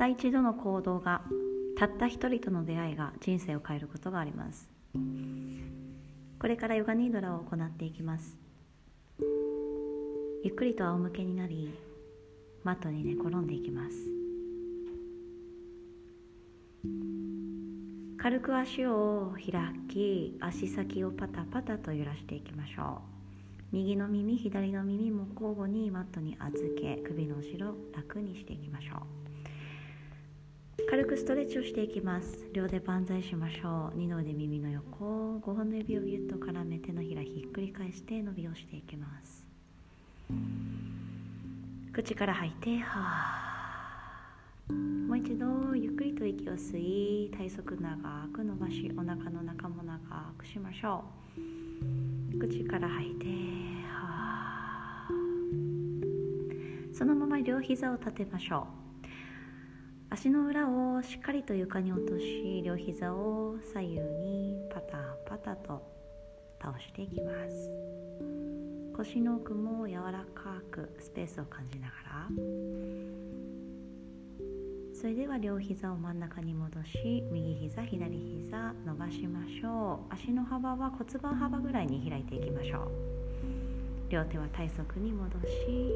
った一度の行動がたった一人との出会いが人生を変えることがあります。これからヨガニードラを行っていきます。ゆっくりと仰向けになりマットに寝転んでいきます。軽く足を開き足先をパタパタと揺らしていきましょう。右の耳左の耳も交互にマットに預け首の後ろ楽にしていきましょう。軽くストレッチをしていきます。両手万歳しましょう。二の腕耳の横5本の指をぎゅっと絡め手のひらひっくり返して伸びをしていきます。口から吐いてはもう一度ゆっくりと息を吸い体側長く伸ばしお腹の中も長くしましょう。口から吐いてはそのまま両膝を立てましょう。足の裏をしっかりと床に落とし両膝を左右にパタパタと倒していきます。腰の奥も柔らかくスペースを感じながら。それでは両膝を真ん中に戻し右膝左膝伸ばしましょう。足の幅は骨盤幅ぐらいに開いていきましょう。両手は体側に戻し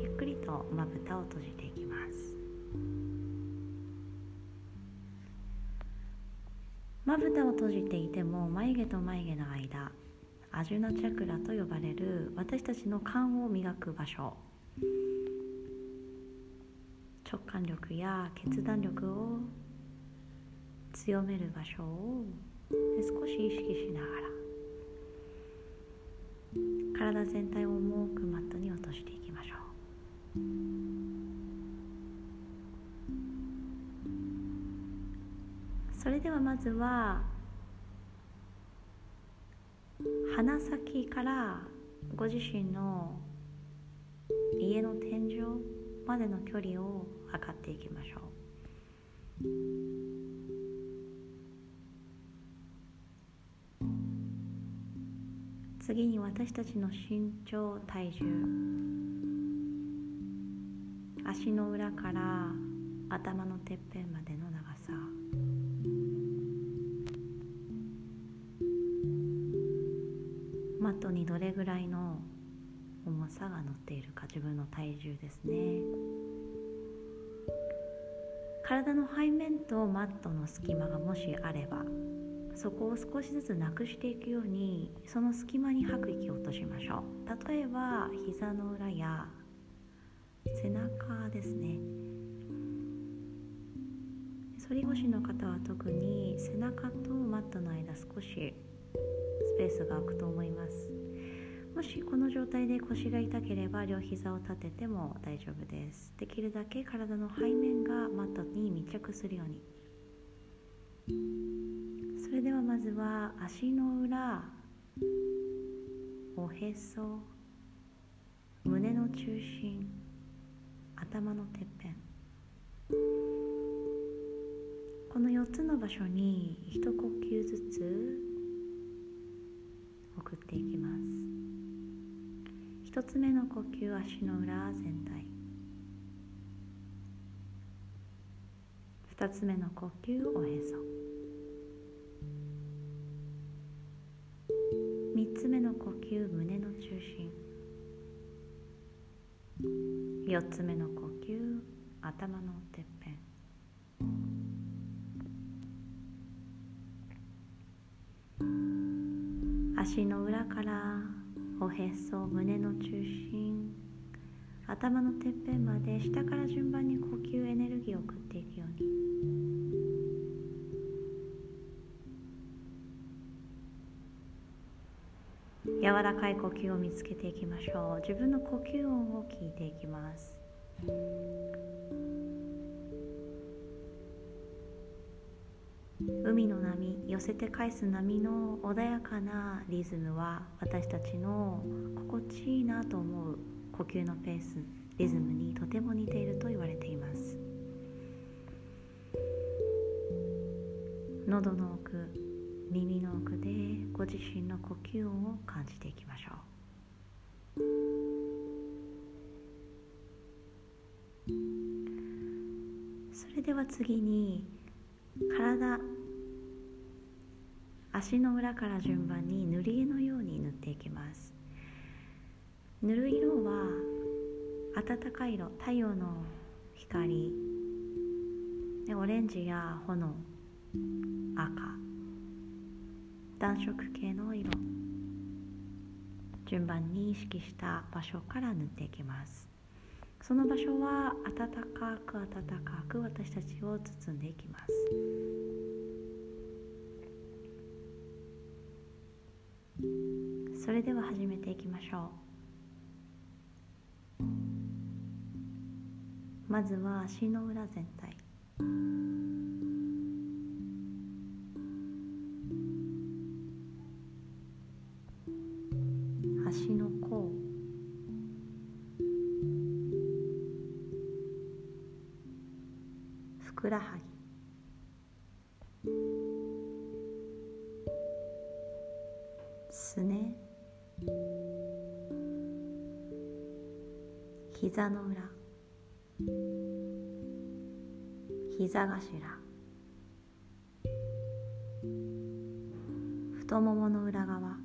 ゆっくりとまぶたを閉じていきます。まぶたを閉じていても眉毛と眉毛の間アジュナチャクラと呼ばれる私たちの肝を磨く場所。直感力や決断力を強める場所を少し意識しながら体全体を重くマットに落としていきましょう。それではまずは鼻先からご自身の家の天井までの距離を測っていきましょう。次に私たちの身長体重。足の裏から頭のてっぺんまでのマトにどれぐらいの重さが乗っているか自分の体重ですね。体の背面とマットの隙間がもしあればそこを少しずつなくしていくようにその隙間に吐く息を落としましょう。例えば膝の裏や背中ですね。反り腰の方は特に背中とマットの間少しスペースが空くと思います。もしこの状態で腰が痛ければ両膝を立てても大丈夫です。できるだけ体の背面がマットに密着するように。それではまずは足の裏おへそ胸の中心頭のてっぺん。この4つの場所に一呼吸ずつ送っていきます。一つ目の呼吸足の裏全体。二つ目の呼吸おへそ三つ目の呼吸胸の中心。四つ目の呼吸頭のてっぺん。足の裏からおへそ胸の中心頭のてっぺんまで下から順番に呼吸エネルギーを送っていくように。柔らかい呼吸を見つけていきましょう。自分の呼吸音を聞いていきます。海の波寄せて返す波の穏やかなリズムは私たちの心地いいなと思う呼吸のペースリズムにとても似ていると言われています。喉の奥耳の奥でご自身の呼吸音を感じていきましょう。それでは次に体。足の裏から順番に塗り絵のように塗っていきます。塗る色は暖かい色。太陽の光。でオレンジや炎。赤。暖色系の色。順番に意識した場所から塗っていきます。その場所は暖かく暖かく私たちを包んでいきます。それでは始めていきましょう。まずは足の裏全体。足の甲。くらはぎ。すね。膝の裏。膝頭。太ももの裏側。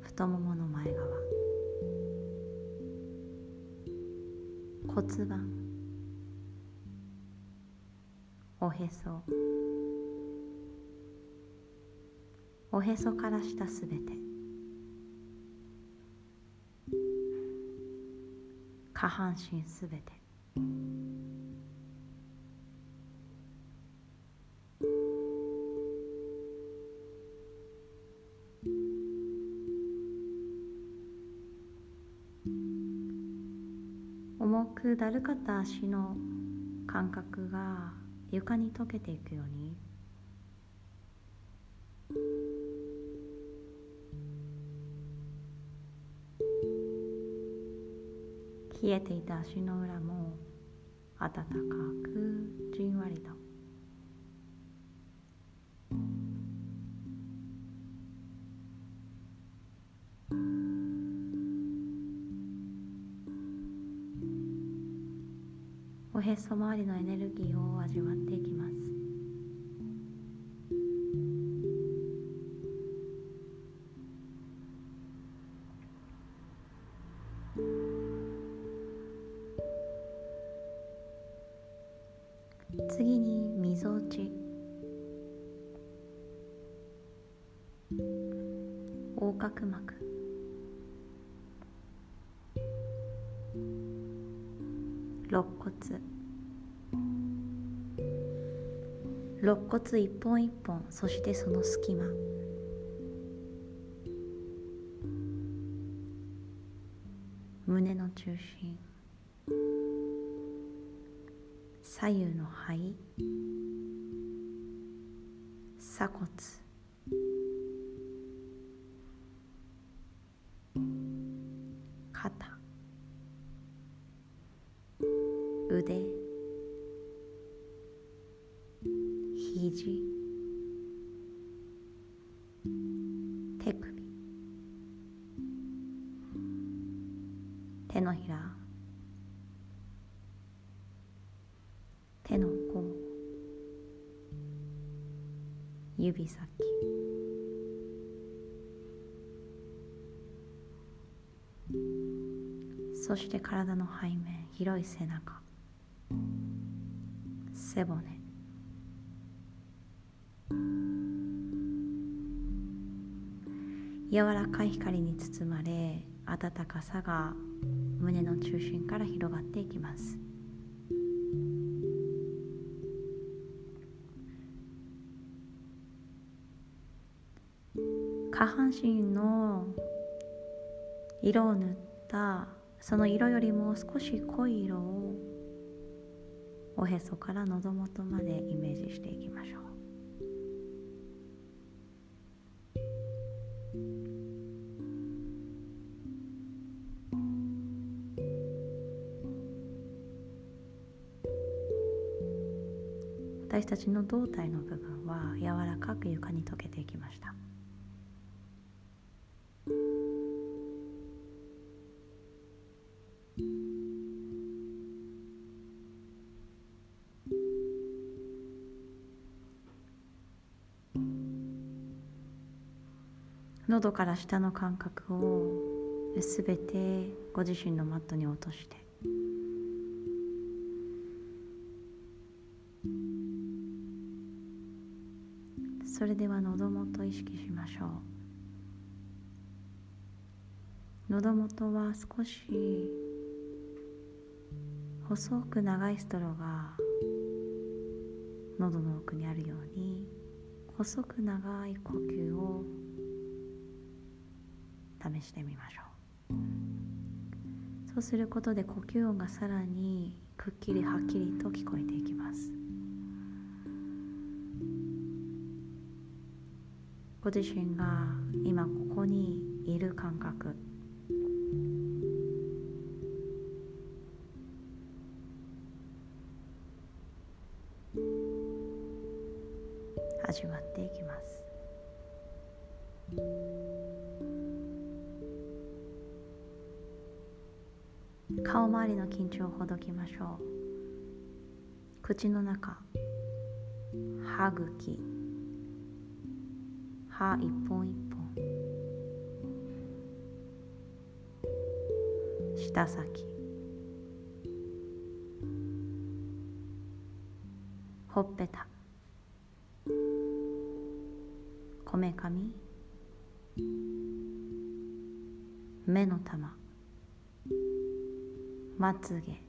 太ももの前側。骨盤。おへそ。おへそから下すべて。下半身すべて。くだるかった足の感覚が床に溶けていくように。冷えていた足の裏も暖かくじんわりと。おへそ周りのエネルギーを味わっていきます。次にみぞおち。横隔膜。肋骨。肋骨一本一本。そしてその隙間。胸の中心。左右の肺。鎖骨。そして体の背面広い背中。背骨。柔らかい光に包まれ暖かさが胸の中心から広がっていきます。下半身の色を塗ったその色よりも少し濃い色をおへそから喉元までイメージしていきましょう。私たちの胴体の部分は柔らかく床に溶けていきました。喉から下の感覚をすべてご自身のマットに落として。それでは喉元意識しましょう。喉元は少し細く長いストローが喉の奥にあるように細く長い呼吸を試してみましょう。そうすることで呼吸音がさらにくっきりはっきりと聞こえていきます。ご自身が今ここにいる感覚。味わっていきます。顔周りの緊張をほどきましょう。口の中歯茎歯一本一本。舌先。ほっぺた。こめかみ。目の玉。まつげ。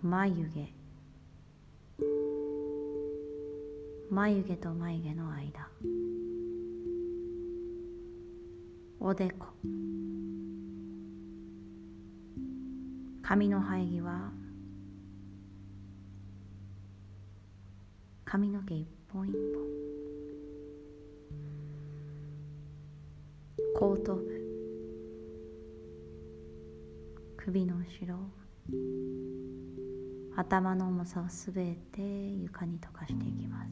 眉毛。眉毛と眉毛の間。おでこ。髪の生え際。髪の毛一本一本。後頭部首の後ろ頭の重さをすべて床に溶かしていきます。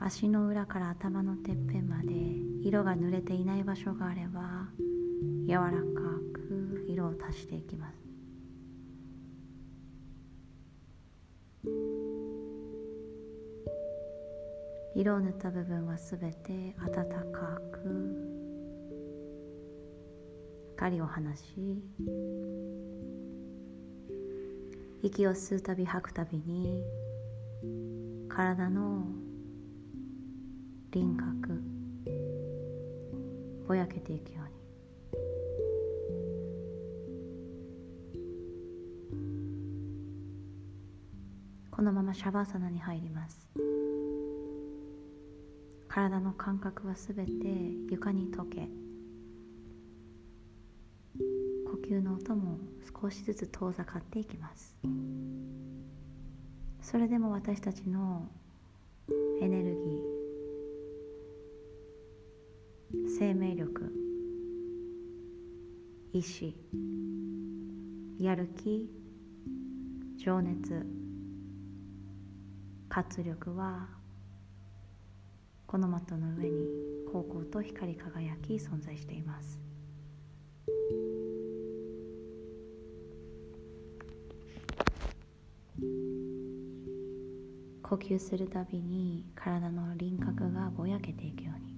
足の裏から頭のてっぺんまで色が濡れていない場所があれば柔らかく色を足していきます。色を塗った部分はすべて温かく光を放し息を吸うたび吐くたびに体の輪郭ぼやけていくように。このままシャバーサナに入ります。体の感覚はすべて床に溶け呼吸の音も少しずつ遠ざかっていきます。それでも私たちのエネルギー生命力意志やる気情熱活力はこのマットの上に高校と光り輝き存在しています。呼吸するたびに体の輪郭がぼやけていくように。